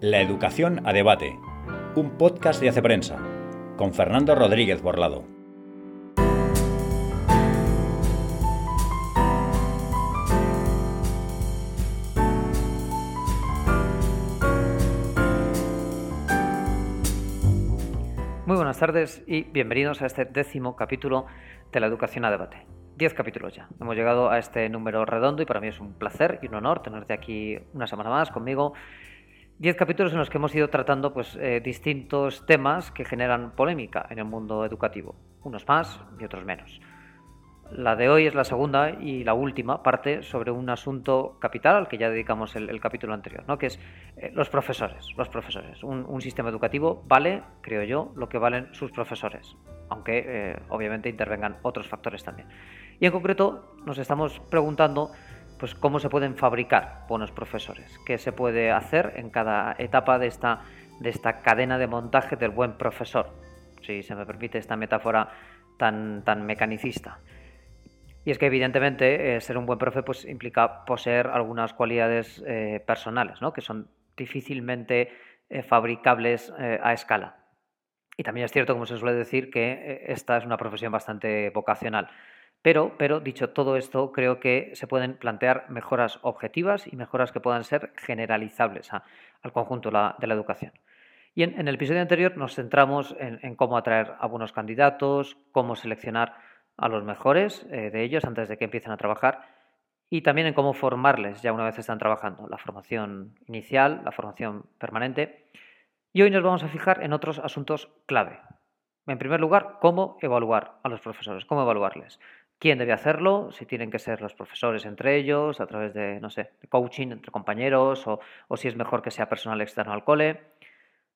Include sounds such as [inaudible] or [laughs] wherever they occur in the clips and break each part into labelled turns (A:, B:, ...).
A: La Educación a Debate, un podcast de Hace Prensa, con Fernando Rodríguez Borlado.
B: Muy buenas tardes y bienvenidos a este décimo capítulo de La Educación a Debate. Diez capítulos ya. Hemos llegado a este número redondo y para mí es un placer y un honor tenerte aquí una semana más conmigo. Diez capítulos en los que hemos ido tratando pues, eh, distintos temas que generan polémica en el mundo educativo, unos más y otros menos. La de hoy es la segunda y la última parte sobre un asunto capital al que ya dedicamos el, capítulo anterior, ¿no? que es eh, los profesores. Los profesores. Un, sistema educativo vale, creo yo, lo que valen sus profesores, aunque eh, obviamente intervengan otros factores también. Y en concreto nos estamos preguntando pues, cómo se pueden fabricar buenos profesores, qué se puede hacer en cada etapa de esta, de esta cadena de montaje del buen profesor, si se me permite esta metáfora tan, tan mecanicista. Y es que evidentemente eh, ser un buen profe pues, implica poseer algunas cualidades eh, personales, ¿no? que son difícilmente eh, fabricables a escala. Y también es cierto, como se suele decir, que esta es una profesión bastante vocacional. Pero, pero, dicho todo esto, creo que se pueden plantear mejoras objetivas y mejoras que puedan ser generalizables al conjunto de la educación. Y en, el episodio anterior nos centramos en, cómo atraer a buenos candidatos, cómo seleccionar a los mejores eh, de ellos antes de que empiecen a trabajar y también en cómo formarles ya una vez están trabajando, la formación inicial, la formación permanente. Y hoy nos vamos a fijar en otros asuntos clave. En primer lugar, cómo evaluar a los profesores, cómo evaluarles quién debe hacerlo, si tienen que ser los profesores entre ellos, a través de, no sé, de coaching entre compañeros, o, si es mejor que sea personal externo al cole.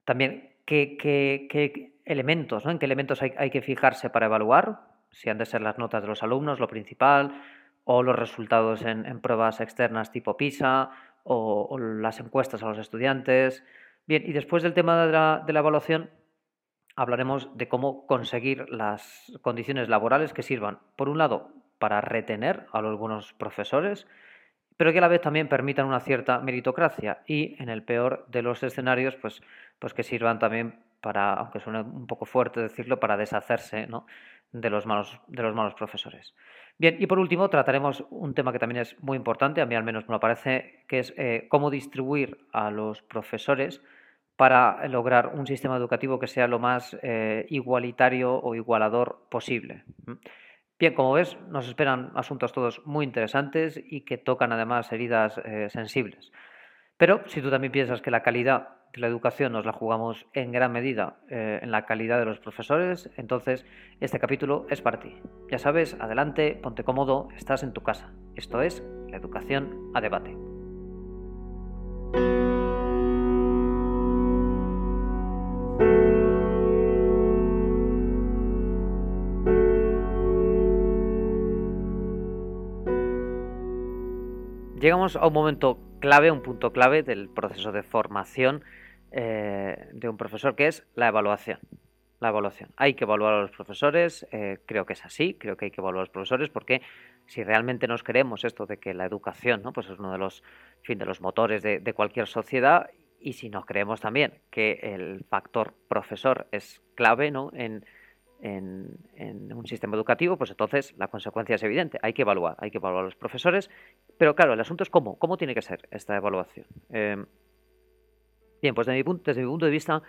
B: También, qué, elementos, ¿no? En qué elementos hay, que fijarse para evaluar, si han de ser las notas de los alumnos, lo principal, o los resultados en, pruebas externas tipo PISA, o, las encuestas a los estudiantes. Bien, y después del tema de la evaluación, hablaremos de cómo conseguir las condiciones laborales que sirvan, por un lado, para retener a buenos profesores, pero que a la vez también permitan una cierta meritocracia y, en el peor de los escenarios, pues, pues que sirvan también para, aunque suene un poco fuerte decirlo, para deshacerse de, los malos, de los malos profesores. Bien, y por último trataremos un tema que también es muy importante, a mí al menos me parece, que es eh, cómo distribuir a los profesores para lograr un sistema educativo que sea lo más eh, igualitario o igualador posible. Bien, como ves, nos esperan asuntos todos muy interesantes y que tocan además heridas eh, sensibles. Pero si tú también piensas que la calidad de la educación nos la jugamos en gran medida eh, en la calidad de los profesores, entonces este capítulo es para ti. Ya sabes, adelante, ponte cómodo, estás en tu casa. Esto es la educación a debate. Llegamos a un momento clave, un punto clave del proceso de formación eh, de un profesor, que es la evaluación. La evaluación. Hay que evaluar a los profesores, eh, creo que es así, creo que hay que evaluar a los profesores porque si realmente nos creemos esto de que la educación ¿no? pues es uno de los, fin, de los motores de, de cualquier sociedad y si nos creemos también que el factor profesor es clave ¿no? en, en, un sistema educativo, pues entonces la consecuencia es evidente. Hay que evaluar, hay que evaluar a los profesores. Pero claro, el asunto es cómo, cómo tiene que ser esta evaluación. Eh, bien, pues desde mi, punto, desde mi punto de vista,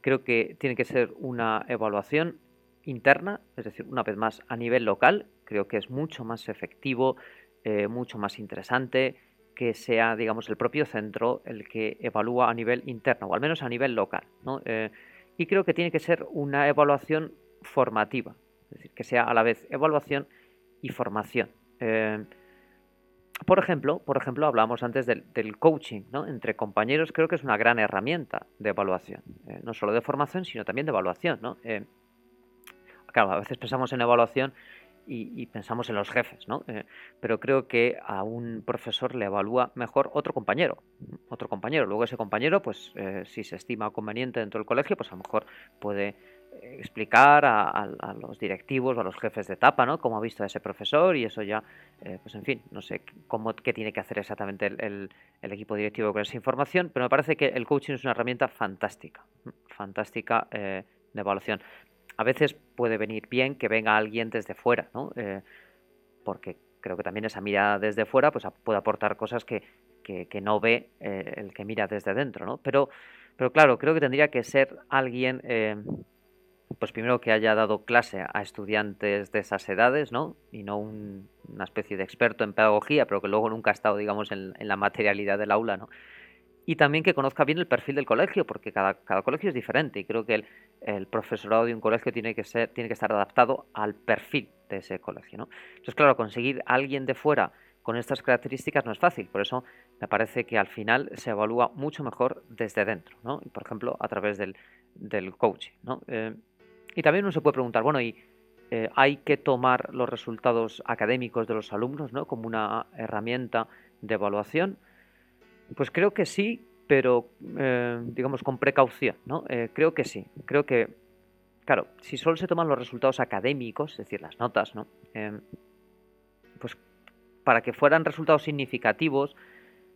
B: creo que tiene que ser una evaluación interna, es decir, una vez más a nivel local. Creo que es mucho más efectivo, eh, mucho más interesante que sea, digamos, el propio centro el que evalúa a nivel interno, o al menos a nivel local. Eh, y creo que tiene que ser una evaluación formativa, es decir, que sea a la vez evaluación y formación. Eh, por ejemplo, por ejemplo, hablamos antes del, coaching, ¿no? Entre compañeros creo que es una gran herramienta de evaluación, eh, no solo de formación, sino también de evaluación, ¿no? Eh, claro, a veces pensamos en evaluación y, pensamos en los jefes, ¿no? pero creo que a un profesor le evalúa mejor otro compañero, otro compañero. Luego ese compañero, pues si se estima conveniente dentro del colegio, pues a lo mejor puede explicar a, los directivos o a los jefes de etapa, ¿no? Cómo ha visto a ese profesor y eso ya, eh, pues en fin, no sé cómo, qué tiene que hacer exactamente el, equipo directivo con esa información, pero me parece que el coaching es una herramienta fantástica, fantástica eh, de evaluación. A veces puede venir bien que venga alguien desde fuera, ¿no? Eh, porque creo que también esa mirada desde fuera pues, puede aportar cosas que, que, no ve el que mira desde dentro, ¿no? Pero, pero claro, creo que tendría que ser alguien pues primero que haya dado clase a estudiantes de esas edades, ¿no? Y no una especie de experto en pedagogía, pero que luego nunca ha estado, digamos, en, la materialidad del aula, ¿no? Y también que conozca bien el perfil del colegio, porque cada, colegio es diferente y creo que el, profesorado de un colegio tiene que, ser, tiene que estar adaptado al perfil de ese colegio, ¿no? Entonces, claro, conseguir a alguien de fuera con estas características no es fácil, por eso me parece que al final se evalúa mucho mejor desde dentro, ¿no? Por ejemplo, a través del, del coaching, ¿no? Eh, y también uno se puede preguntar, bueno, ¿y eh, hay que tomar los resultados académicos de los alumnos ¿no? como una herramienta de evaluación? Pues creo que sí, pero eh, digamos con precaución, ¿no? Eh, creo que sí. Creo que, claro, si solo se toman los resultados académicos, es decir, las notas, ¿no? pues para que fueran resultados significativos,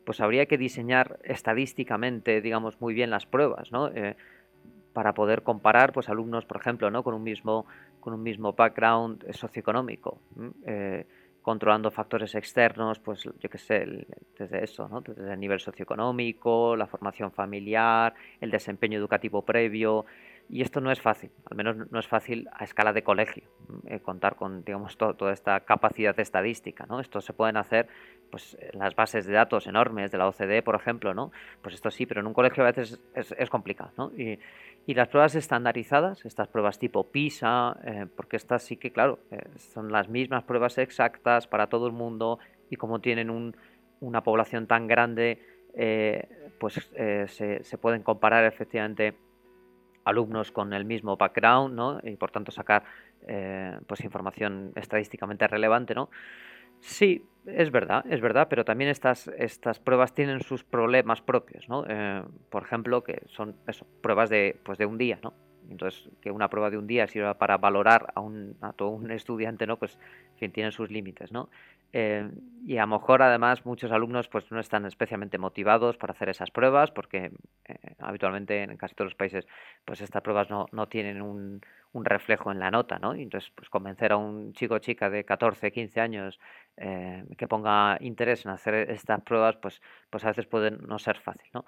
B: pues habría que diseñar estadísticamente, digamos, muy bien las pruebas, ¿no? Para poder comparar pues alumnos por ejemplo no con un mismo con un mismo background socioeconómico eh, controlando factores externos pues yo qué sé desde eso ¿no? desde el nivel socioeconómico la formación familiar el desempeño educativo previo y esto no es fácil, al menos no es fácil a escala de colegio, eh, contar con digamos toda esta capacidad estadística, ¿no? Esto se pueden hacer pues en las bases de datos enormes de la OCDE, por ejemplo, ¿no? Pues esto sí, pero en un colegio a veces es, complicado, ¿no? Y, las pruebas estandarizadas, estas pruebas tipo PISA, eh, porque estas sí que, claro, eh, son las mismas pruebas exactas para todo el mundo y como tienen una población tan grande, pues se pueden comparar efectivamente alumnos con el mismo background, ¿no? Y por tanto sacar eh, pues información estadísticamente relevante, ¿no? Sí, es verdad, es verdad, pero también estas, estas pruebas tienen sus problemas propios, ¿no? Eh, por ejemplo, que son pruebas de, pues de un día, ¿no? Entonces, que una prueba de un día sirva para valorar a, un, a todo un estudiante, ¿no? Pues, en fin, tienen sus límites, ¿no? Eh, y a lo mejor, además, muchos alumnos pues no están especialmente motivados para hacer esas pruebas, porque eh, habitualmente en casi todos los países, pues estas pruebas no, no tienen un, un, reflejo en la nota, ¿no? Y entonces, pues convencer a un chico o chica de 14, 15 años eh, que ponga interés en hacer estas pruebas, pues, pues a veces puede no ser fácil, ¿no?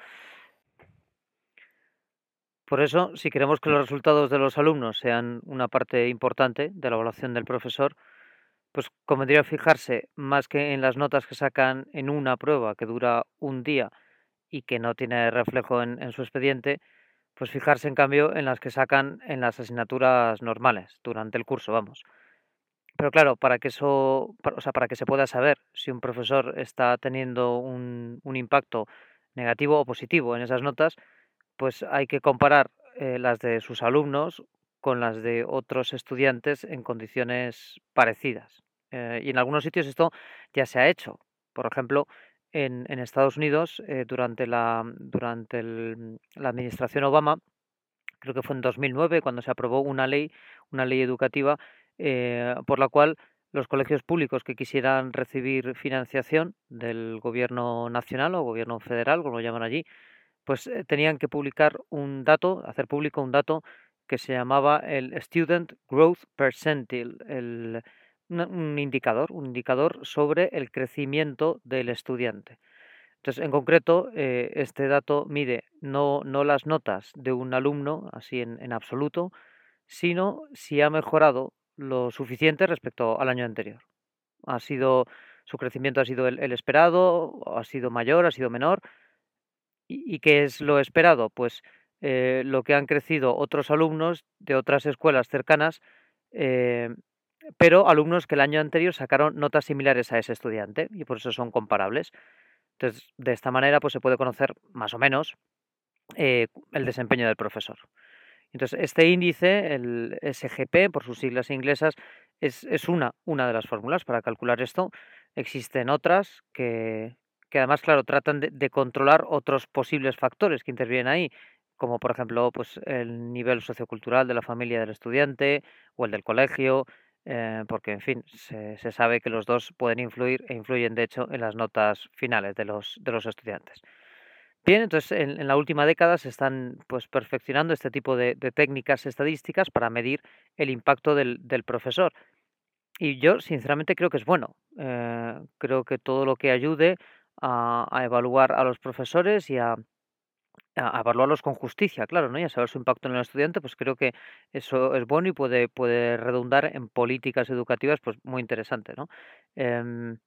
B: Por eso, si queremos que los resultados de los alumnos sean una parte importante de la evaluación del profesor, pues convendría fijarse más que en las notas que sacan en una prueba que dura un día y que no tiene reflejo en, su expediente, pues fijarse en cambio en las que sacan en las asignaturas normales durante el curso, vamos. Pero claro, para que eso, o sea, para que se pueda saber si un profesor está teniendo un, impacto negativo o positivo en esas notas, pues hay que comparar eh, las de sus alumnos con las de otros estudiantes en condiciones parecidas. Eh, y en algunos sitios esto ya se ha hecho. Por ejemplo, en, Estados Unidos, eh, durante, la, durante la administración Obama, creo que fue en 2009, cuando se aprobó una ley, una ley educativa, por la cual los colegios públicos que quisieran recibir financiación del gobierno nacional o gobierno federal, como lo llaman allí, pues eh, tenían que publicar un dato, hacer público un dato que se llamaba el Student Growth Percentile, el, un indicador, un indicador sobre el crecimiento del estudiante. Entonces, en concreto, eh, este dato mide no, no, las notas de un alumno, así en, en, absoluto, sino si ha mejorado lo suficiente respecto al año anterior. Ha sido, su crecimiento ha sido el, esperado, ha sido mayor, ha sido menor, ¿Y, qué es lo esperado? Pues eh, lo que han crecido otros alumnos de otras escuelas cercanas, eh, pero alumnos que el año anterior sacaron notas similares a ese estudiante y por eso son comparables. Entonces, de esta manera pues, se puede conocer más o menos eh, el desempeño del profesor. Entonces, este índice, el SGP, por sus siglas inglesas, es, es una, una de las fórmulas para calcular esto. Existen otras que, que además, claro, tratan de, controlar otros posibles factores que intervienen ahí, como por ejemplo pues el nivel sociocultural de la familia del estudiante o el del colegio, eh, porque en fin, se, sabe que los dos pueden influir e influyen de hecho en las notas finales de los, de los estudiantes. Bien, entonces en, la última década se están pues perfeccionando este tipo de, técnicas estadísticas para medir el impacto del, profesor. Y yo sinceramente creo que es bueno. Eh, creo que todo lo que ayude a, evaluar a los profesores y a, evaluarlos con justicia, claro, ¿no? Y a saber su impacto en el estudiante, pues creo que eso es bueno y puede, puede redundar en políticas educativas pues muy interesantes, ¿no? Em,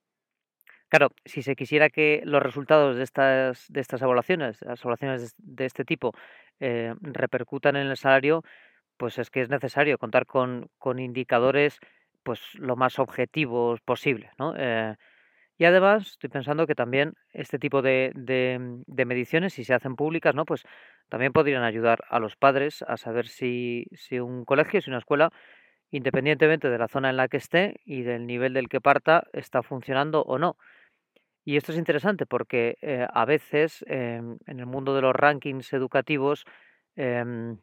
B: Claro, si se quisiera que los resultados de estas, de estas evaluaciones, las evaluaciones de este tipo, eh, repercutan en el salario, pues es que es necesario contar con, con indicadores pues lo más objetivos posible, ¿no? Eh, y además estoy pensando que también este tipo de, de, de, mediciones, si se hacen públicas, ¿no? Pues también podrían ayudar a los padres a saber si, si un colegio, si una escuela, independientemente de la zona en la que esté y del nivel del que parta, está funcionando o no. Y esto es interesante porque eh, a veces em, en el mundo de los rankings educativos em,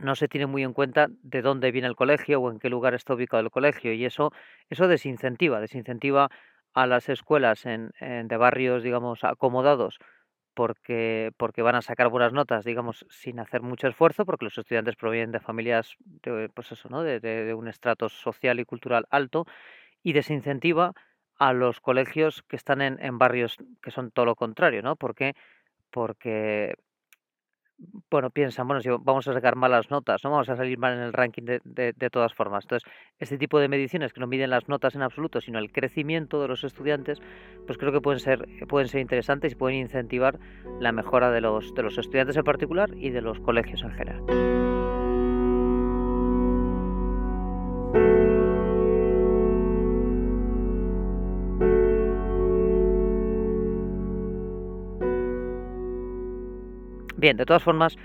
B: no se tiene muy en cuenta de dónde viene el colegio o en qué lugar está ubicado el colegio y eso, eso desincentiva, desincentiva a las escuelas en, de barrios, digamos, acomodados porque, porque van a sacar buenas notas, digamos, sin hacer mucho esfuerzo, porque los estudiantes provienen de familias, de, pues eso, ¿no? de, de un estrato social y cultural alto y desincentiva a los colegios que están en, en barrios que son todo lo contrario, ¿no? Porque, porque bueno, piensan, bueno, si vamos a sacar malas notas, no vamos a salir mal en el ranking de, de, todas formas. Entonces, este tipo de mediciones que no miden las notas en absoluto, sino el crecimiento de los estudiantes, pues creo que pueden ser, pueden ser interesantes y pueden incentivar la mejora de los, de los estudiantes en particular y de los colegios en general. Bien, de todas formas,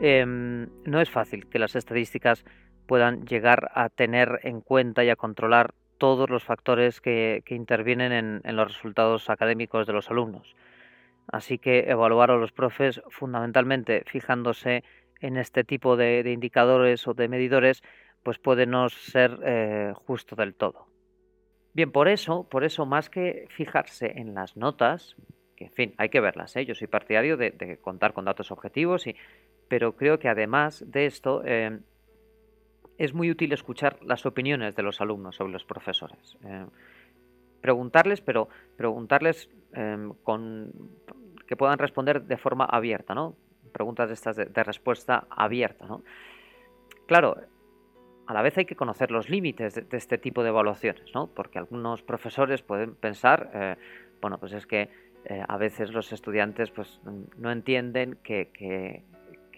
B: em, no es fácil que las estadísticas puedan llegar a tener en cuenta y a controlar todos los factores que, intervienen en, los resultados académicos de los alumnos. Así que evaluar a los profes fundamentalmente fijándose en este tipo de, indicadores o de medidores, pues puede no ser eh, justo del todo. Bien, por eso, por eso, más que fijarse en las notas, que en fin, hay que verlas. ¿eh? Yo soy partidario de, contar con datos objetivos, pero creo que además de esto eh, es muy útil escuchar las opiniones de los alumnos sobre los profesores. Eh, preguntarles, pero preguntarles em, con que puedan responder de forma abierta, ¿no? Preguntas estas de, respuesta abierta, ¿no? Claro, a la vez hay que conocer los límites de, de, este tipo de evaluaciones, ¿no? Porque algunos profesores pueden pensar, eh, bueno, pues es que eh, a veces los estudiantes pues, no entienden que,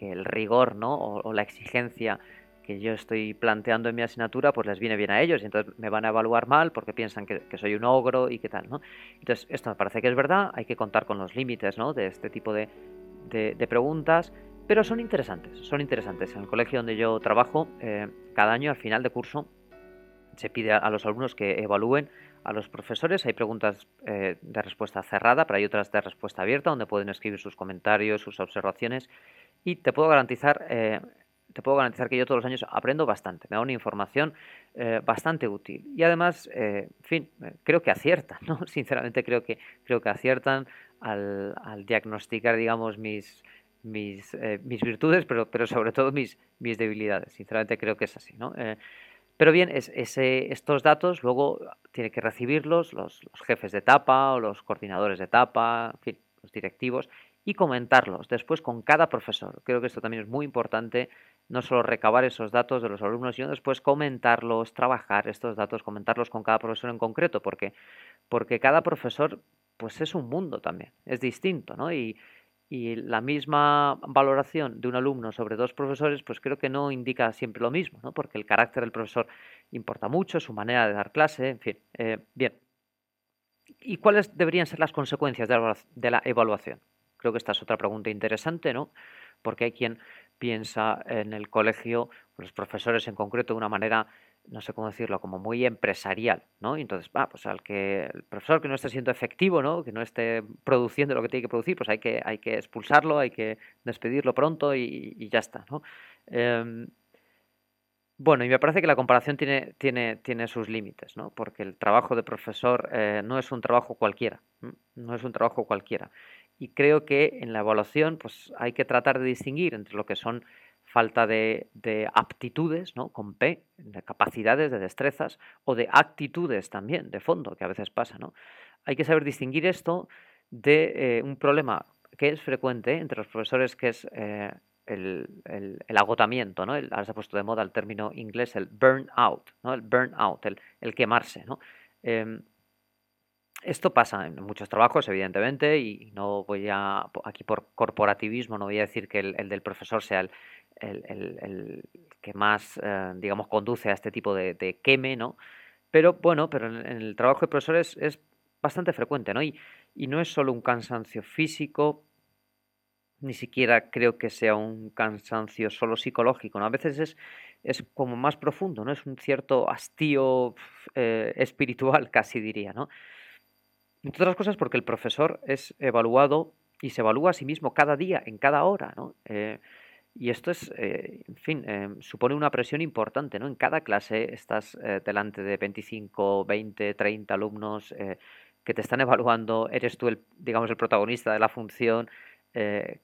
B: el rigor ¿no? o, la exigencia que yo estoy planteando en mi asignatura pues les viene bien a ellos y entonces me van a evaluar mal porque piensan que, soy un ogro y qué tal. ¿no? Entonces esto me parece que es verdad, hay que contar con los límites ¿no? de este tipo de, preguntas, pero son interesantes, son interesantes. En el colegio donde yo trabajo, eh, cada año al final de curso se pide a los alumnos que evalúen a los profesores. Hay preguntas eh, de respuesta cerrada, pero hay otras de respuesta abierta donde pueden escribir sus comentarios, sus observaciones. Y te puedo garantizar, eh, te puedo garantizar que yo todos los años aprendo bastante. Me da una información eh, bastante útil. Y además, en fin, creo que aciertan, ¿no? [laughs] Sinceramente creo que, creo que aciertan al, al diagnosticar, digamos, mis, mis, mis virtudes, pero, pero sobre todo mis, mis debilidades. Sinceramente creo que es así, ¿no? Pero bien, estos datos luego tienen que recibirlos los, jefes de etapa o los coordinadores de etapa, en fin, los directivos, y comentarlos después con cada profesor. Creo que esto también es muy importante, no solo recabar esos datos de los alumnos, sino después comentarlos, trabajar estos datos, comentarlos con cada profesor en concreto, porque, porque cada profesor pues es un mundo también, es distinto, ¿no? Y la misma valoración de un alumno sobre dos profesores, pues creo que no indica siempre lo mismo, ¿no? porque el carácter del profesor importa mucho, su manera de dar clase, en fin. Eh, bien. ¿Y cuáles deberían ser las consecuencias de la evaluación? Creo que esta es otra pregunta interesante, ¿no? Porque hay quien piensa en el colegio, los profesores en concreto, de una manera no sé cómo decirlo, como muy empresarial, ¿no? Entonces, va, pues al que el profesor que no esté siendo efectivo, ¿no? Que no esté produciendo lo que tiene que producir, pues hay que, hay que expulsarlo, hay que despedirlo pronto y, ya está, ¿no? Em, bueno, y me parece que la comparación tiene, tiene, tiene sus límites, ¿no? Porque el trabajo de profesor eh, no es un trabajo cualquiera, no es un trabajo cualquiera. Y creo que en la evaluación, pues hay que tratar de distinguir entre lo que son falta de, aptitudes, ¿no? Con P, de capacidades, de destrezas, o de actitudes también, de fondo, que a veces pasa, ¿no? Hay que saber distinguir esto de eh, un problema que es frecuente entre los profesores, que es eh, el, agotamiento, ¿no? ahora se ha puesto de moda el término inglés, el burnout, ¿no? El burnout, el, el quemarse. Em, esto pasa en muchos trabajos, evidentemente, y no voy a, aquí por corporativismo, no voy a decir que el, del profesor sea el, el, que más, eh, digamos, conduce a este tipo de, queme, ¿no? Pero bueno, pero en, el trabajo de profesores es bastante frecuente, ¿no? Y, y no es solo un cansancio físico, ni siquiera creo que sea un cansancio solo psicológico. A veces es, es como más profundo, ¿no? Es un cierto hastío eh, espiritual, [laughs] casi diría, ¿no? Entre otras cosas porque el profesor es evaluado y se evalúa a sí mismo cada día, en cada hora, ¿no? Eh, y esto es, eh, en fin, eh, supone una presión importante, ¿no? En cada clase estás eh, delante de 25, 20, 30 alumnos que te están evaluando, eres tú el, digamos, el protagonista de la función.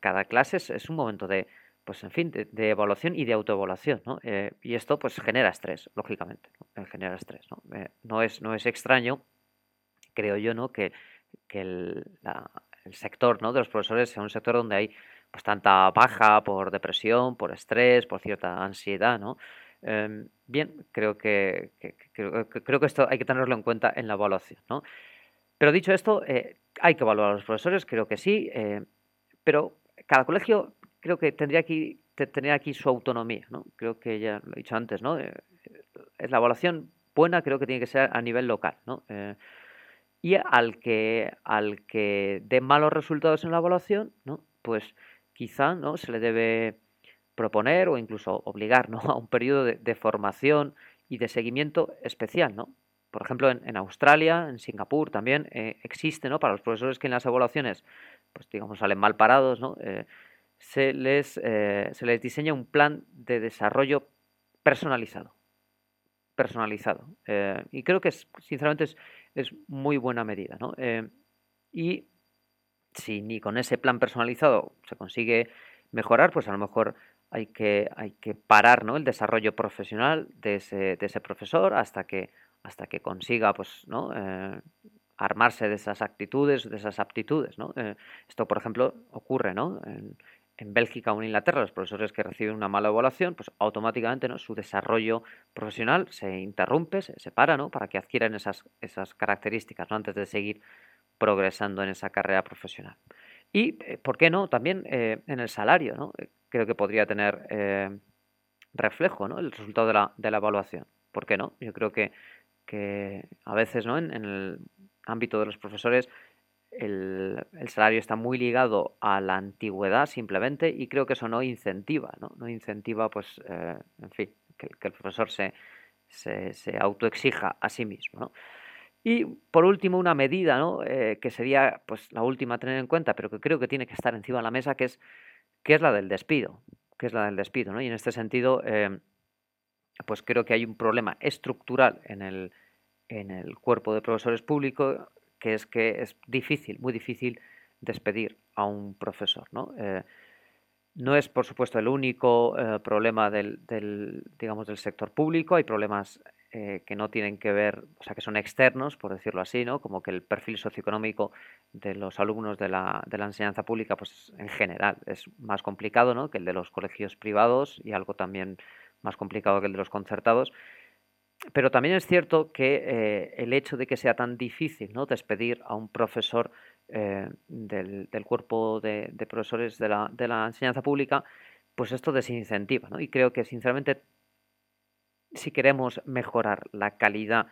B: cada clase es, un momento de, pues, en fin, de, evaluación y de autoevaluación, ¿no? y esto, pues, genera estrés, lógicamente, ¿no? genera estrés, ¿no? no, es, no es extraño, creo yo, ¿no? Que, que el, el sector, ¿no? De los profesores sea un sector donde hay pues tanta baja por depresión, por estrés, por cierta ansiedad, ¿no? Em, bien, creo que, creo que esto hay que tenerlo en cuenta en la evaluación, ¿no? Pero dicho esto, eh, hay que evaluar a los profesores, creo que sí, eh, pero cada colegio creo que tendría aquí, tendría aquí su autonomía, ¿no? Creo que ya lo he dicho antes, ¿no? Eh, la evaluación buena creo que tiene que ser a nivel local, ¿no? y al que, al que dé malos resultados en la evaluación, ¿no? Pues quizá ¿no? se le debe proponer o incluso obligar ¿no? [laughs] a un periodo de, formación y de seguimiento especial. ¿no? Por ejemplo, en, Australia, en Singapur también eh, existe ¿no? para los profesores que en las evaluaciones pues digamos salen mal parados, ¿no? Eh, se, les, eh, se les diseña un plan de desarrollo personalizado. Personalizado. y creo que es, sinceramente es, es muy buena medida. ¿no? y si ni con ese plan personalizado se consigue mejorar, pues a lo mejor hay que, hay que parar ¿no? el desarrollo profesional de ese, de ese profesor hasta que, hasta que consiga pues, ¿no? Eh, armarse de esas actitudes, de esas aptitudes. ¿no? Eh, esto, por ejemplo, ocurre ¿no? en, en, Bélgica o en Inglaterra, los profesores que reciben una mala evaluación, pues automáticamente ¿no? su desarrollo profesional se interrumpe, se separa, ¿no? para que adquieran esas, esas características ¿no? antes de seguir progresando en esa carrera profesional. Y, eh, ¿por qué no? También eh, en el salario, ¿no? Eh, creo que podría tener reflejo, ¿no? El resultado de la, de la, evaluación. ¿Por qué no? Yo creo que, que a veces, ¿no? En, el ámbito de los profesores, el, el, salario está muy ligado a la antigüedad simplemente y creo que eso no incentiva, ¿no? No incentiva, pues, en fin, que, que, el profesor se, se, se autoexija a sí mismo, ¿no? Y por último, una medida, ¿no? Eh, que sería pues, la última a tener en cuenta, pero que creo que tiene que estar encima de la mesa, que es, que es la del despido. Que es la del despido, ¿no? Y en este sentido, eh, pues creo que hay un problema estructural en el, en el cuerpo de profesores públicos, que es que es difícil, muy difícil despedir a un profesor, ¿no? Eh, no es, por supuesto, el único problema del, del, digamos, del sector público. Hay problemas eh, que no tienen que ver, o sea, que son externos, por decirlo así, ¿no? Como que el perfil socioeconómico de los alumnos de la, de la enseñanza pública, pues en general es más complicado, ¿no? Que el de los colegios privados y algo también más complicado que el de los concertados. Pero también es cierto que eh, el hecho de que sea tan difícil ¿no? despedir a un profesor eh, del, del, cuerpo de, de profesores de la, de la, enseñanza pública, pues esto desincentiva. ¿no? Y creo que sinceramente si queremos mejorar la calidad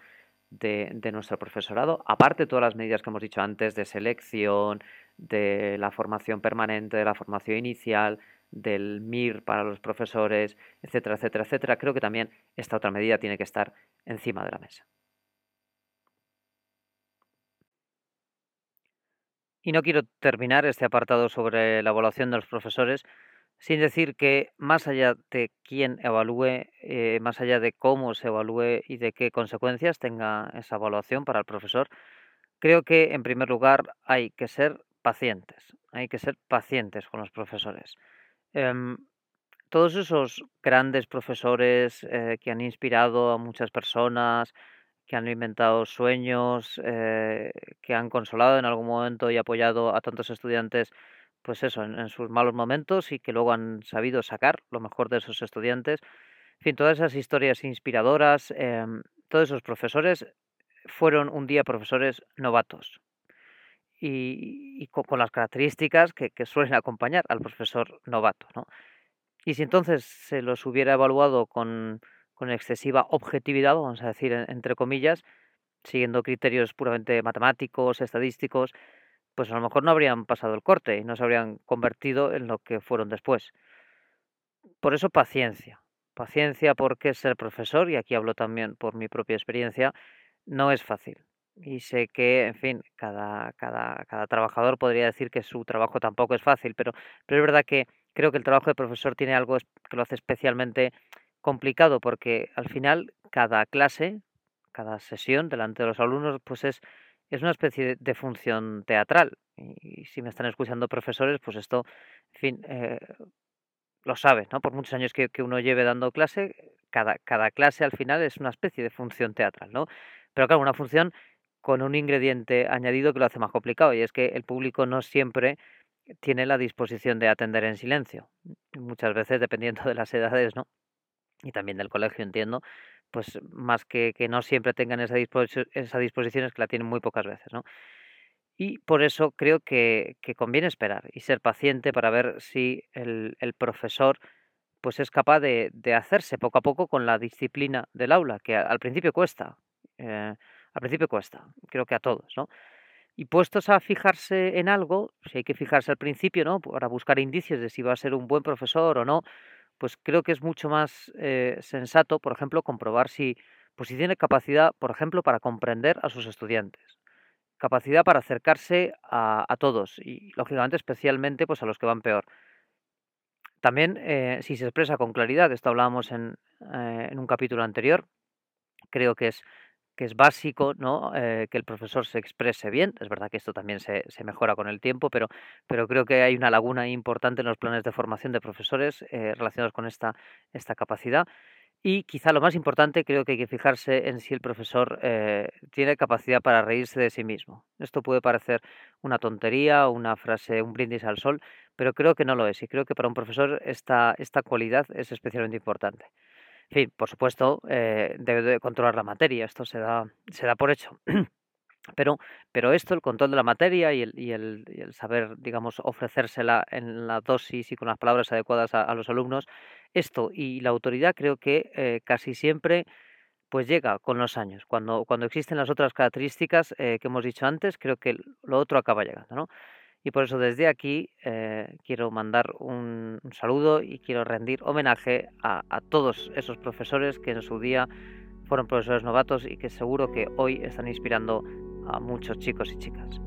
B: de, nuestro profesorado, aparte de todas las medidas que hemos dicho antes de selección, de la formación permanente, de la formación inicial, del MIR para los profesores, etcétera, etcétera, etcétera, creo que también esta otra medida tiene que estar encima de la mesa. Y no quiero terminar este apartado sobre la evaluación de los profesores sin decir que más allá de quién evalúe, eh, más allá de cómo se evalúe y de qué consecuencias tenga esa evaluación para el profesor, creo que en primer lugar hay que ser pacientes, hay que ser pacientes con los profesores. Em, todos esos grandes profesores eh, que han inspirado a muchas personas, que han inventado sueños, eh, que han consolado en algún momento y apoyado a tantos estudiantes, pues eso, en, sus malos momentos y que luego han sabido sacar lo mejor de esos estudiantes. En fin, todas esas historias inspiradoras, em, todos esos profesores fueron un día profesores novatos y, con, las características que, suelen [laughs] acompañar al profesor novato. ¿no? Y si entonces se los hubiera evaluado con, con excesiva objetividad, vamos a decir entre comillas, siguiendo criterios puramente matemáticos, estadísticos, pues a lo mejor no habrían pasado el corte y no se habrían convertido en lo que fueron después. Por eso paciencia. Paciencia porque ser profesor, y aquí hablo también por mi propia experiencia, no es fácil. Y sé que, en fin, cada, cada, cada trabajador podría decir que su trabajo tampoco es fácil, pero, pero es verdad que creo que el trabajo de profesor tiene algo que lo hace especialmente complicado porque al final cada clase, cada sesión delante de los alumnos, pues es es una especie de función teatral. Y, si me están escuchando profesores, pues esto, fin, eh, lo sabe, ¿no? Por muchos años que, uno lleve dando clase, cada, cada clase al final es una especie de función teatral, ¿no? Pero claro, una función con un ingrediente añadido que lo hace más complicado, y es que el público no siempre tiene la disposición de atender en silencio. Muchas veces, dependiendo de las edades, ¿no? Y también del colegio, entiendo, pues más que, que no siempre tengan esa, disposición, esa disposición es que la tienen muy pocas veces, ¿no? Y por eso creo que, que conviene esperar y ser paciente para ver si el, el profesor pues es capaz de, de, hacerse poco a poco con la disciplina del aula, que al principio cuesta, eh, al principio cuesta, creo que a todos, ¿no? Y puestos a fijarse en algo, si hay que fijarse al principio, ¿no? Para buscar indicios de si va a ser un buen profesor o no, pues creo que es mucho más eh, sensato, por ejemplo, comprobar si, pues si tiene capacidad, por ejemplo, para comprender a sus estudiantes, capacidad para acercarse a, todos y, lógicamente, especialmente pues, a los que van peor. También, eh, si se expresa con claridad, esto hablábamos en, eh, en un capítulo anterior, creo que es que es básico ¿no? Eh, que el profesor se exprese bien. Es verdad que esto también se, mejora con el tiempo, pero, pero creo que hay una laguna importante en los planes de formación de profesores eh, relacionados con esta, esta capacidad. Y quizá lo más importante, creo que hay que fijarse en si el profesor eh, tiene capacidad para reírse de sí mismo. Esto puede parecer una tontería, una frase, un brindis al sol, pero creo que no lo es. Y creo que para un profesor esta, esta cualidad es especialmente importante. En fin, por supuesto, eh, debe de controlar la materia, esto se da, se da por hecho. [clears throat] Pero, pero esto, el control de la materia y el, y el, y el saber, digamos, ofrecérsela en la dosis y con las palabras adecuadas a, los alumnos, esto y la autoridad creo que eh, casi siempre pues llega con los años. Cuando, cuando existen las otras características eh, que hemos dicho antes, creo que lo otro acaba llegando, ¿no? Y por eso desde aquí eh, quiero mandar un, saludo y quiero rendir homenaje a, a, todos esos profesores que en su día fueron profesores novatos y que seguro que hoy están inspirando a muchos chicos y chicas.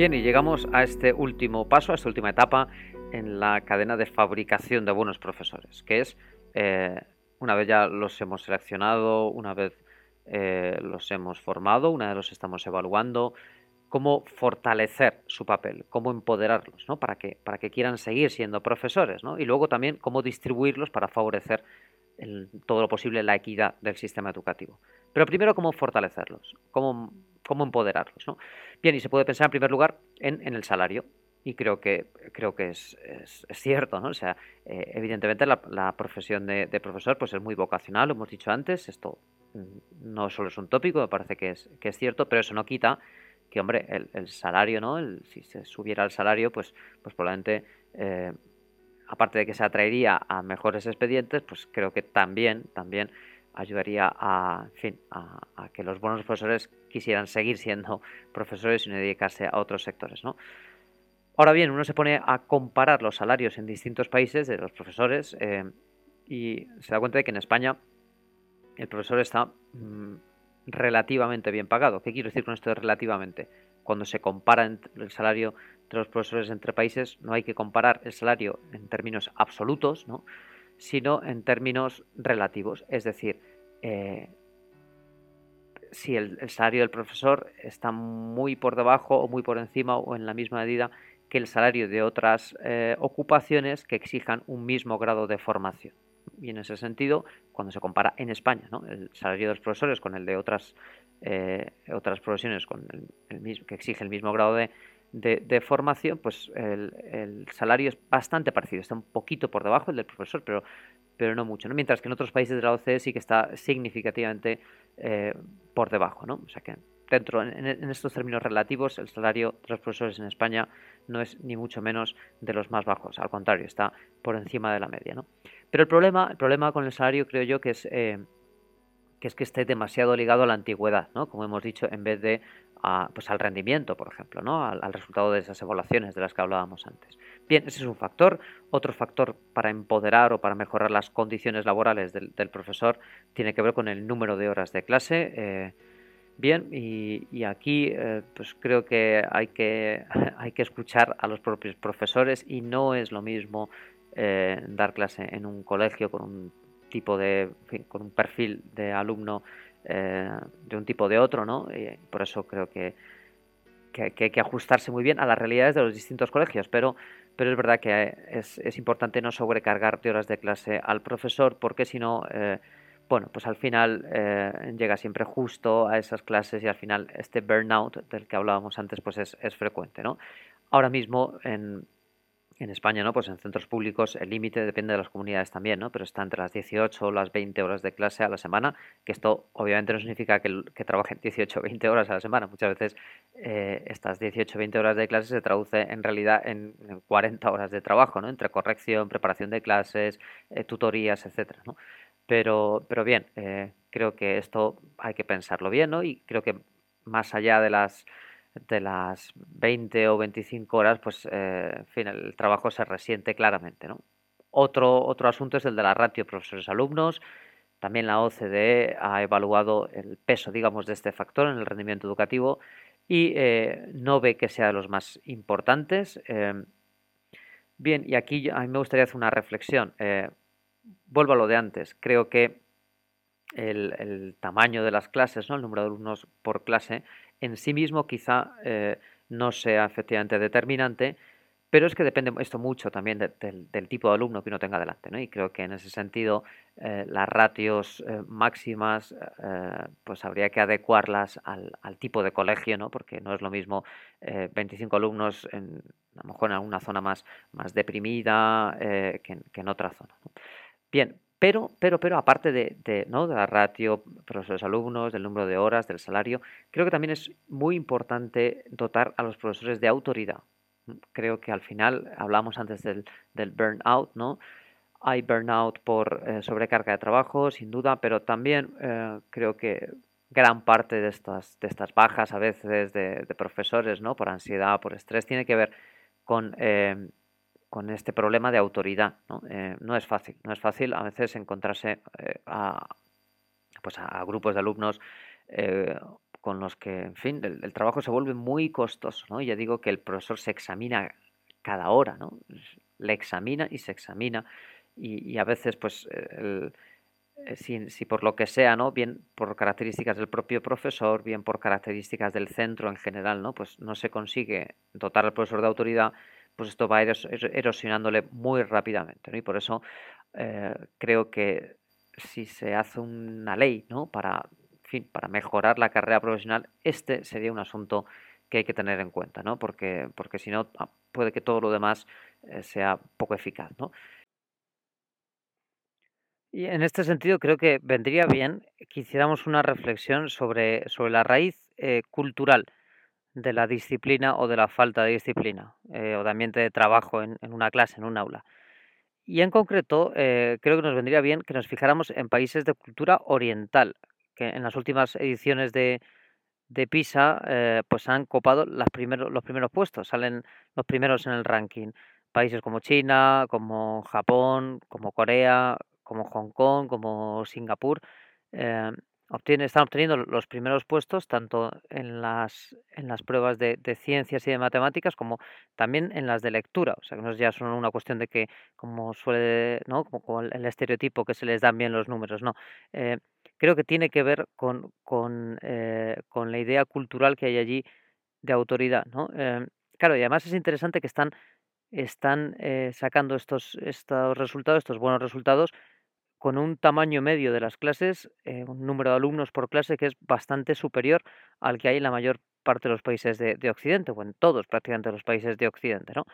B: Bien, y llegamos a este último paso, a esta última etapa en la cadena de fabricación de buenos profesores, que es, eh, una vez ya los hemos seleccionado, una vez eh, los hemos formado, una vez los estamos evaluando, cómo fortalecer su papel, cómo empoderarlos, ¿no? Para que, para que quieran seguir siendo profesores, ¿no? Y luego también cómo distribuirlos para favorecer todo lo posible la equidad del sistema educativo. Pero primero, cómo fortalecerlos, cómo, cómo empoderarlos, ¿no? Bien, y se puede pensar en primer lugar en, en el salario y creo que creo que es, es, cierto, ¿no? O sea, eh, evidentemente la, profesión de, profesor pues es muy vocacional, lo hemos dicho antes, esto mm, no solo es un tópico, me parece que es, que es cierto, pero eso no quita que, hombre, el, salario, ¿no? El, si se subiera el salario, pues, pues probablemente, eh, aparte de que se atraería a mejores expedientes, pues creo que también, también ayudaría a, fin, a, que los buenos profesores quisieran seguir siendo [laughs] profesores y no dedicarse a otros sectores. ¿no? Ahora bien, uno se pone a comparar los salarios en distintos países de los profesores eh, y se da cuenta de que en España el profesor está mm, relativamente bien pagado. ¿Qué quiero decir con esto de relativamente? Cuando se compara el salario de los profesores entre países, no hay que comparar el salario en términos absolutos, ¿no? sino en términos relativos. Es decir, eh, si el, salario del profesor está muy por debajo o muy por encima o en la misma medida que el salario de otras eh, ocupaciones que exijan un mismo grado de formación. Y en ese sentido, cuando se compara en España el salario de los profesores con el de otras, eh, otras profesiones con el, mismo, que exige el mismo grado de, de, formación, pues el, salario es bastante parecido, está un poquito por debajo del del profesor, pero, pero no mucho, ¿no? mientras que en otros países de la OCDE sí que está significativamente eh, por debajo. ¿no? O sea que dentro, en, estos términos relativos, el salario de los profesores en España no es ni mucho menos de los más bajos, al contrario, está por encima de la media. ¿no? Pero el problema, el problema con el salario creo yo que es... Eh, que es que esté demasiado ligado a la antigüedad, ¿no? Como hemos dicho, en vez de pues al rendimiento, por ejemplo, ¿no? Al, resultado de esas evaluaciones de las que hablábamos antes. Bien, ese es un factor. Otro factor para empoderar o para mejorar las condiciones laborales del, profesor tiene que ver con el número de horas de clase. Eh, bien, y, aquí eh, pues creo que hay, que [laughs] hay que escuchar a los propios profesores y no es lo mismo eh, dar clase en un colegio con un tipo de, con un perfil de alumno eh, de un tipo de otro, ¿no? Y por eso creo que, que, hay que ajustarse muy bien a las realidades de los distintos colegios, pero, pero es verdad que es, es importante no sobrecargar de horas de clase al profesor, porque si no, eh, bueno, pues al final eh, llega siempre justo a esas clases y al final este burnout del que hablábamos antes, pues es, es frecuente, ¿no? Ahora mismo en en España, ¿no? Pues en centros públicos el límite depende de las comunidades también, ¿no? Pero está entre las 18 o las 20 horas de clase a la semana, que esto obviamente no significa que, trabajen [laughs] 18 o 20 horas a la semana. Muchas veces eh, estas 18 o 20 horas de clase se traduce en realidad en, 40 horas de trabajo, ¿no? Entre corrección, preparación de clases, eh, tutorías, etcétera, ¿no? Pero, pero bien, eh, creo que esto hay que pensarlo bien, ¿no? Y creo que más allá de las de las 20 o 25 horas, pues eh, en fin, el trabajo se resiente claramente. ¿no? Otro, otro asunto es el de la ratio profesores-alumnos. También la OCDE ha evaluado el peso, digamos, de este factor en el rendimiento educativo y eh, no ve que sea de los más importantes. Em, bien, y aquí a mí me gustaría hacer una reflexión. Eh, vuelvo a lo de antes. Creo que el, tamaño de las clases, ¿no? el número de alumnos por clase, en sí mismo quizá eh, no sea efectivamente determinante, pero es que depende esto mucho también del tipo de alumno que uno tenga delante, ¿no? Y creo que en ese sentido eh, las ratios eh, máximas pues habría que adecuarlas al, tipo de colegio, ¿no? Porque no es lo mismo 25 alumnos en, a lo mejor en alguna zona más, más deprimida que, en otra zona. Bien, pero, pero, pero aparte de, ¿no? de la ratio, profesores alumnos, del número de horas, del salario, creo que también es muy importante dotar a los profesores de autoridad. Creo que al final, hablamos antes del, del burnout, ¿no? Hay burnout por eh, sobrecarga de trabajo, sin duda, pero también eh, creo que gran parte de estas, de estas bajas a veces de, profesores, ¿no? Por ansiedad, por estrés, tiene que ver con eh, con este problema de autoridad. ¿no? Eh, no es fácil, no es fácil a veces encontrarse eh, a, pues a, grupos de alumnos eh, con los que, en fin, el, trabajo se vuelve muy costoso. ¿no? Ya digo que el profesor se examina cada hora, ¿no? le examina y se examina y, a veces pues si, si, por lo que sea, ¿no? Bien por características del propio profesor, bien por características del centro en general, ¿no? Pues no se consigue dotar al profesor de autoridad pues esto va erosionándole muy rápidamente. Y por eso eh, creo que si se hace una ley ¿no? para, para mejorar la carrera profesional, este sería un asunto que hay que tener en cuenta, ¿no? porque, porque si no ah, puede que todo lo demás eh, sea poco eficaz. ¿no? Y en este sentido creo que vendría bien que hiciéramos una reflexión sobre, sobre la raíz eh, cultural de la disciplina o de la falta de disciplina, eh, o de ambiente de trabajo en, una clase, en un aula. Y en concreto, creo que nos vendría bien que nos fijáramos en países de cultura oriental, que en las últimas ediciones de, de PISA pues han copado las primeros, los primeros puestos, salen los primeros en el ranking. Países como China, como Japón, como Corea, como Hong Kong, como Singapur, eh, están obteniendo los primeros puestos tanto en las, en las pruebas de, ciencias y de matemáticas como también en las de lectura. O sea, que no es ya solo una cuestión de que, como suele, ¿no? Como, el, estereotipo que se les dan bien los números, no. Eh, creo que tiene que ver con, con, eh, con, la idea cultural que hay allí de autoridad, ¿no? claro, y además es interesante que están, están sacando estos, estos resultados, estos buenos resultados, con un tamaño medio de las clases, eh, un número de alumnos por clase que es bastante superior al que hay en la mayor parte de los países de, Occidente, o en todos prácticamente los países de Occidente, ¿no?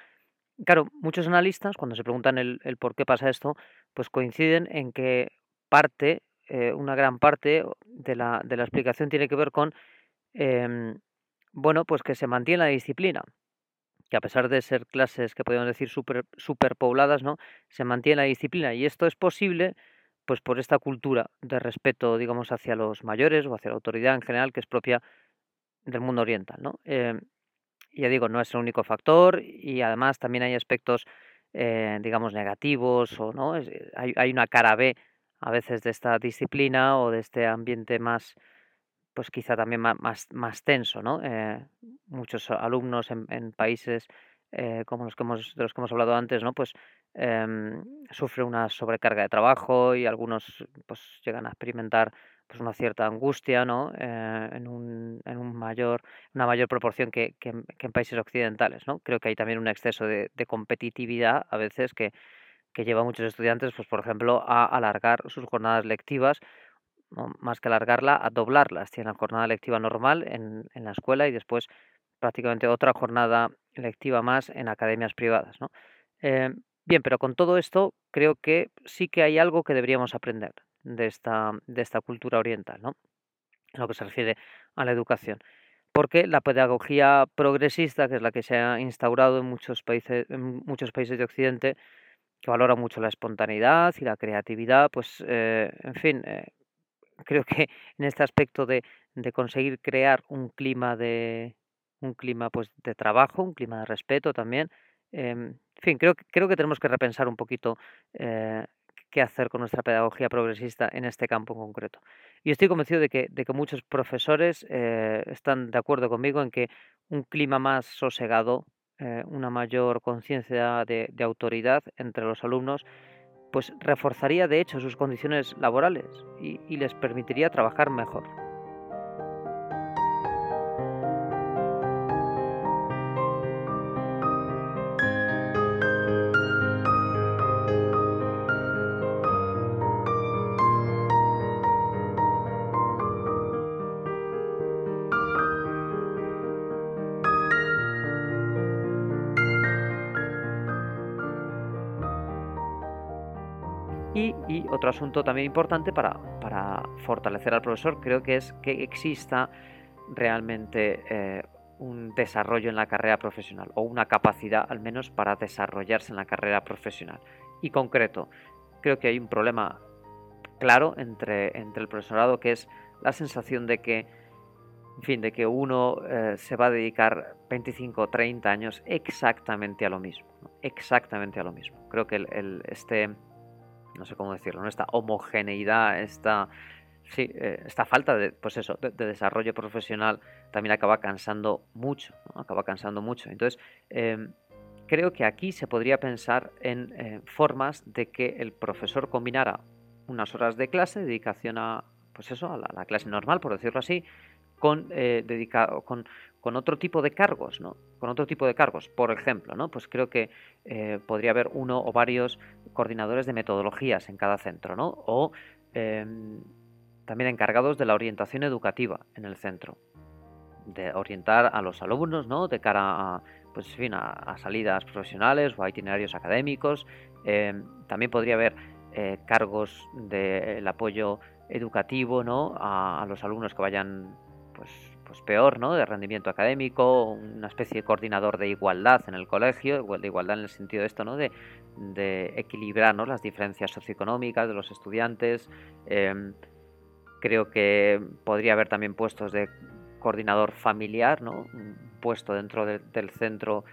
B: Claro, muchos analistas, cuando se preguntan el, por qué pasa esto, pues coinciden en que parte, eh, una gran parte de la, de la, explicación tiene que ver con, em, bueno, pues que se mantiene la disciplina, que a pesar de ser clases que podemos decir super, superpobladas, ¿no? Se mantiene la disciplina y esto es posible pues por esta cultura de respeto, digamos, hacia los mayores o hacia la autoridad en general que es propia del mundo oriental, ¿no? Eh, ya digo, no es el único factor y además también hay aspectos, eh, digamos, negativos o no, eh, hay, hay, una cara B a veces de esta disciplina o de este ambiente más, pues quizá también más, más, tenso, ¿no? muchos alumnos en, en países como los que hemos, de los que hemos hablado antes, ¿no? Pues Em, sufre una sobrecarga de trabajo y algunos pues llegan a experimentar pues una cierta angustia ¿no? Eh, en, un, en un mayor, una mayor proporción que, que, en países occidentales. ¿no? Creo que hay también un exceso de, competitividad a veces que, que, lleva a muchos estudiantes, pues, por ejemplo, a alargar sus jornadas lectivas, más que alargarla, a doblarlas. Tienen la jornada lectiva normal en, en la escuela y después prácticamente otra jornada lectiva más en academias privadas. ¿no? Em, Bien, pero con todo esto creo que sí que hay algo que deberíamos aprender de esta, de esta cultura oriental, ¿no? En lo que se refiere a la educación. Porque la pedagogía progresista, que es la que se ha instaurado en muchos países, en muchos países de Occidente, que valora mucho la espontaneidad y la creatividad, pues, eh, en fin, eh, creo que en este aspecto de, de conseguir crear un clima de un clima pues de trabajo, un clima de respeto también, Em, en fin, creo, creo que tenemos que repensar un poquito eh, qué hacer con nuestra pedagogía progresista en este campo en concreto. Y estoy convencido de que, de que muchos profesores eh, están de acuerdo conmigo en que un clima más sosegado, eh, una mayor conciencia de, de, autoridad entre los alumnos, pues reforzaría de hecho sus condiciones laborales y les permitiría trabajar mejor. Otro asunto también importante para, fortalecer al profesor creo que es que exista realmente eh, un desarrollo en la carrera profesional o una capacidad al menos para desarrollarse en la carrera profesional. Y concreto, creo que hay un problema claro entre, entre el profesorado que es la sensación de que, en fin, de que uno eh, se va a dedicar 25 o 30 años exactamente a lo mismo, exactamente a lo mismo. Creo que el, este no sé cómo decirlo, esta homogeneidad, esta, sí, eh, esta falta de, pues eso, de, desarrollo profesional también acaba cansando mucho, acaba cansando mucho. Entonces, em, creo que aquí se podría pensar en eh, formas de que el profesor combinara unas horas de clase, dedicación a, pues eso, a la clase normal, por decirlo así, con, eh, dedicado, con, con, otro tipo de cargos, ¿no? Con otro tipo de cargos. Por ejemplo, ¿no? Pues creo que eh, podría haber uno o varios coordinadores de metodologías en cada centro, ¿no? O em, también encargados de la orientación educativa en el centro. De orientar a los alumnos, ¿no? De cara a, pues, fin, a, salidas profesionales o a itinerarios académicos. Em, también podría haber eh, cargos del apoyo educativo ¿no? a, los alumnos que vayan pues pues peor, ¿no? De rendimiento académico, una especie de coordinador de igualdad en el colegio, de igualdad en el sentido de esto, ¿no? De, de equilibrar las diferencias socioeconómicas de los estudiantes. Em, creo que podría haber también puestos de coordinador familiar, ¿no? Un puesto dentro del centro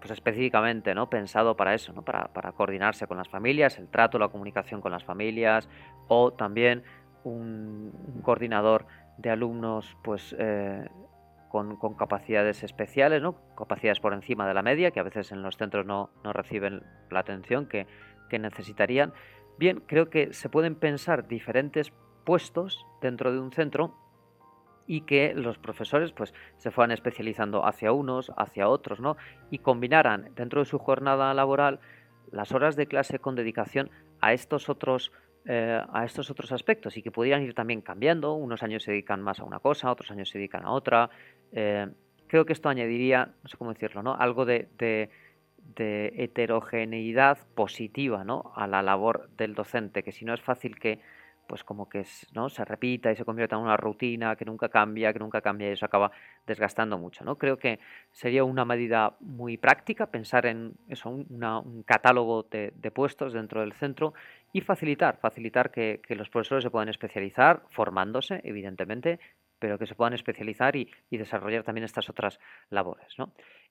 B: pues específicamente ¿no? pensado para eso, ¿no? para, coordinarse con las familias, el trato, la comunicación con las familias, o también un, coordinador de alumnos pues, eh, con, capacidades especiales, ¿no? capacidades por encima de la media, que a veces en los centros no, reciben la atención que, que necesitarían. Bien, creo que se pueden pensar diferentes puestos dentro de un centro y que los profesores pues se fueran especializando hacia unos, hacia otros, ¿no? Y combinaran dentro de su jornada laboral las horas de clase con dedicación a estos otros eh, a estos otros aspectos y que pudieran ir también cambiando. Unos años se dedican más a una cosa, otros años se dedican a otra. Eh, creo que esto añadiría, no sé cómo decirlo, ¿no? Algo de, de, de heterogeneidad positiva ¿no? a la labor del docente, que si no es fácil que pues como que ¿no? se repita y se convierta en una rutina que nunca cambia, que nunca cambia y eso acaba desgastando mucho. ¿no? Creo que sería una medida muy práctica pensar en eso, un catálogo de, puestos dentro del centro y facilitar, facilitar que, los profesores se puedan especializar, formándose, evidentemente, pero que se puedan especializar y, desarrollar también estas otras labores.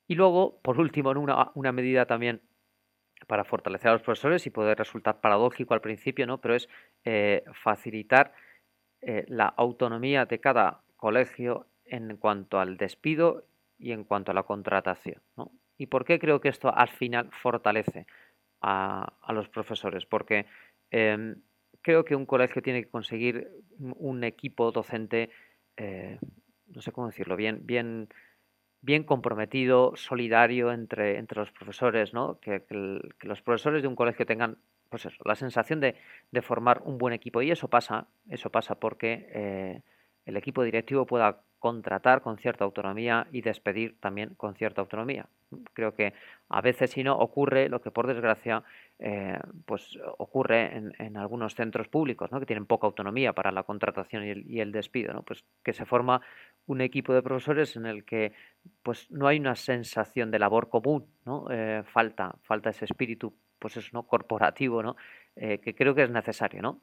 B: Y luego, por último, una, una medida también para fortalecer a los profesores y puede resultar paradójico al principio, ¿no? pero es eh, facilitar eh, la autonomía de cada colegio en cuanto al despido y en cuanto a la contratación. ¿Y por qué creo que esto al final fortalece a, los profesores? Porque em, creo que un colegio tiene que conseguir un equipo docente, eh, no sé cómo decirlo, bien, bien bien comprometido, solidario entre, entre los profesores, ¿no? Que, los profesores de un colegio tengan pues eso, la sensación de, de, formar un buen equipo. Y eso pasa, eso pasa porque eh, el equipo directivo pueda contratar con cierta autonomía y despedir también con cierta autonomía. Creo que a veces si no ocurre lo que por desgracia eh, pues ocurre en, algunos centros públicos ¿no? que tienen poca autonomía para la contratación y el, despido, ¿no? pues que se forma un equipo de profesores en el que pues no hay una sensación de labor común, ¿no? Eh, falta, falta ese espíritu pues eso, ¿no? corporativo ¿no? Eh, que creo que es necesario. ¿no?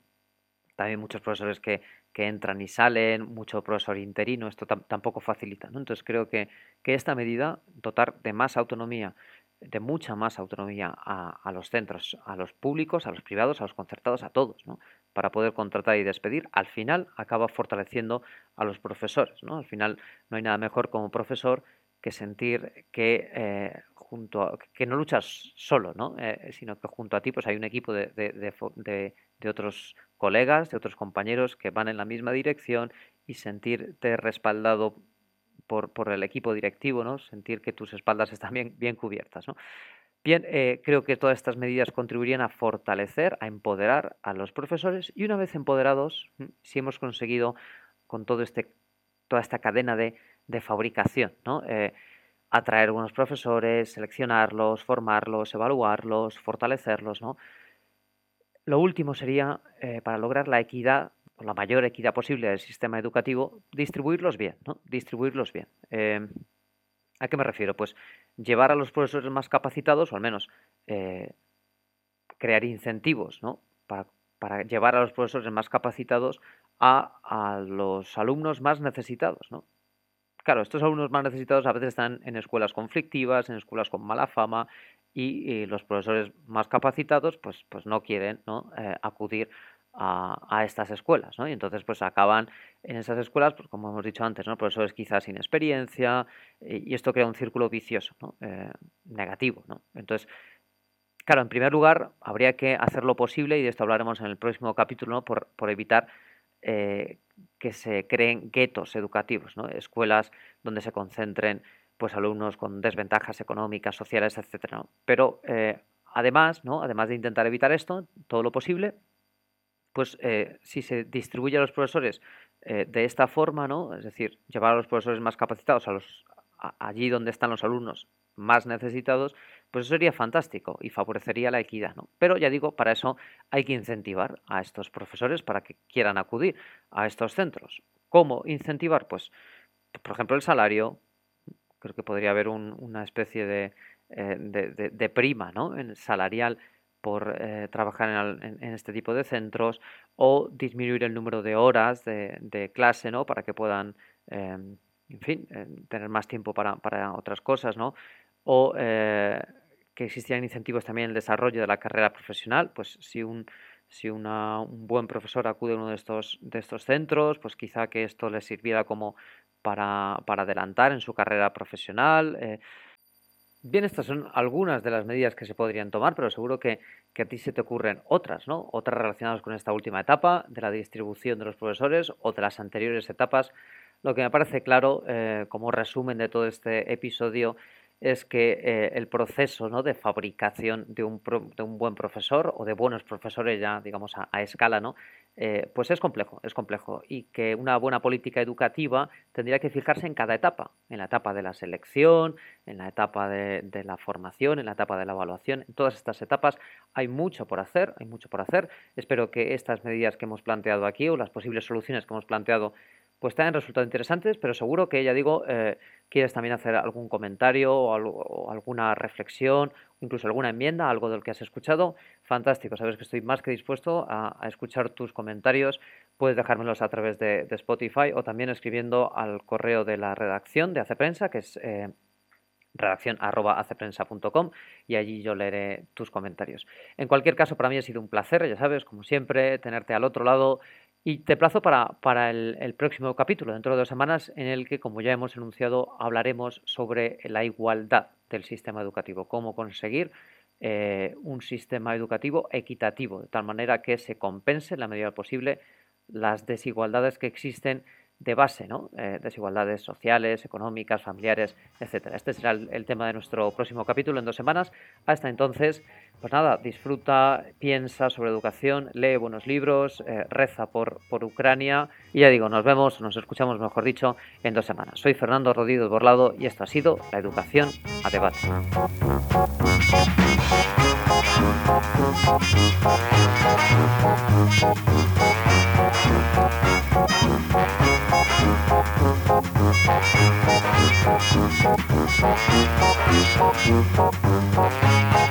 B: también muchos profesores que, entran y salen, mucho profesor interino, esto tampoco facilita. ¿no? Entonces creo que, que, esta medida, dotar de más autonomía, de mucha más autonomía a, los centros, a los públicos, a los privados, a los concertados, a todos, ¿no? Para poder contratar y despedir, al final acaba fortaleciendo a los profesores. ¿no? Al final no hay nada mejor como profesor que sentir que eh, junto que no luchas solo, ¿no? Eh, sino que junto a ti pues hay un equipo de, de, otros colegas, de otros compañeros que van en la misma dirección y sentirte respaldado por, por el equipo directivo, ¿no? sentir que tus espaldas están bien, bien cubiertas. ¿no? Bien, eh, creo que todas estas medidas contribuirían a fortalecer, a empoderar a los profesores y una vez empoderados, si hemos conseguido con todo este, toda esta cadena de, fabricación, ¿no? Eh, atraer buenos profesores, seleccionarlos, formarlos, evaluarlos, fortalecerlos, ¿no? Lo último sería, eh, para lograr la equidad, la mayor equidad posible del sistema educativo, distribuirlos bien, ¿no? Distribuirlos bien. ¿A qué me refiero? Pues llevar a los profesores más capacitados, o al menos eh, crear incentivos, ¿no? Para, llevar a los profesores más capacitados a, a los alumnos más necesitados, ¿no? Claro, estos alumnos más necesitados a veces están en escuelas conflictivas, en escuelas con mala fama y, los profesores más capacitados pues, pues no quieren ¿no? Eh, acudir a, estas escuelas, ¿no? Y entonces pues acaban en esas escuelas, pues como hemos dicho antes, ¿no? Profesores quizás sin experiencia y, esto crea un círculo vicioso, ¿no? Eh, negativo, ¿no? Entonces, claro, en primer lugar habría que hacer lo posible, y de esto hablaremos en el próximo capítulo, ¿no? por, por evitar eh, que se creen guetos educativos, ¿no? escuelas donde se concentren pues, alumnos con desventajas económicas, sociales, etc. Pero eh, además, ¿no? además de intentar evitar esto, todo lo posible, pues eh, si se distribuye a los profesores de esta forma, ¿no? es decir, llevar a los profesores más capacitados a los, allí donde están los alumnos más necesitados, pues eso sería fantástico y favorecería la equidad. ¿no? Pero ya digo, para eso hay que incentivar a estos profesores para que quieran acudir a estos centros. ¿Cómo incentivar? Pues por ejemplo, el salario. Creo que podría haber una especie eh, de, de, prima ¿no? en salarial por eh, trabajar en, este tipo de centros o disminuir el número de horas de, clase ¿no? para que puedan, em, en fin, tener más tiempo para, para otras cosas, ¿no? O que existieran incentivos también en el desarrollo de la carrera profesional, pues si un, si un buen profesor acude a uno de estos, de estos centros, pues quizá que esto le sirviera como para, adelantar en su carrera profesional. Eh. Bien, estas son algunas de las medidas que se podrían tomar, pero seguro que, a ti se te ocurren otras, ¿no? Otras relacionadas con esta última etapa de la distribución de los profesores o de las anteriores etapas. Lo que me parece claro, eh, como resumen de todo este episodio, es que eh, el proceso ¿no? de fabricación de un, de un, buen profesor o de buenos profesores ya, digamos, a, escala, ¿no? Eh, pues es complejo, es complejo. Y que una buena política educativa tendría que fijarse en cada etapa, en la etapa de la selección, en la etapa de, de la formación, en la etapa de la evaluación. En todas estas etapas hay mucho por hacer, hay mucho por hacer. Espero que estas medidas que hemos planteado aquí o las posibles soluciones que hemos planteado pues te han resultado interesantes, pero seguro que, ya digo, eh, quieres también hacer algún comentario o, alguna reflexión, incluso alguna enmienda, algo del que has escuchado. Fantástico, sabes que estoy más que dispuesto a, escuchar tus comentarios. Puedes dejármelos a través de, Spotify o también escribiendo al correo de la redacción de Hace Prensa, que es eh, redacción arroba y allí yo leeré tus comentarios. En cualquier caso, para mí ha sido un placer, ya sabes, como siempre, tenerte al otro lado y te plazo para, para el, próximo capítulo, dentro de dos semanas, en el que, como ya hemos enunciado, hablaremos sobre la igualdad del sistema educativo, cómo conseguir eh, un sistema educativo equitativo, de tal manera que se compense en la medida posible las desigualdades que existen de base, ¿no? Eh, desigualdades sociales, económicas, familiares, etcétera. Este será el, tema de nuestro próximo capítulo en dos semanas. Hasta entonces, pues nada, disfruta, piensa sobre educación, lee buenos libros, eh, reza por, por Ucrania y ya digo, nos vemos, nos escuchamos, mejor dicho, en dos semanas. Soy Fernando Rodríguez Borlado y esto ha sido La Educación a Debate. Thank you.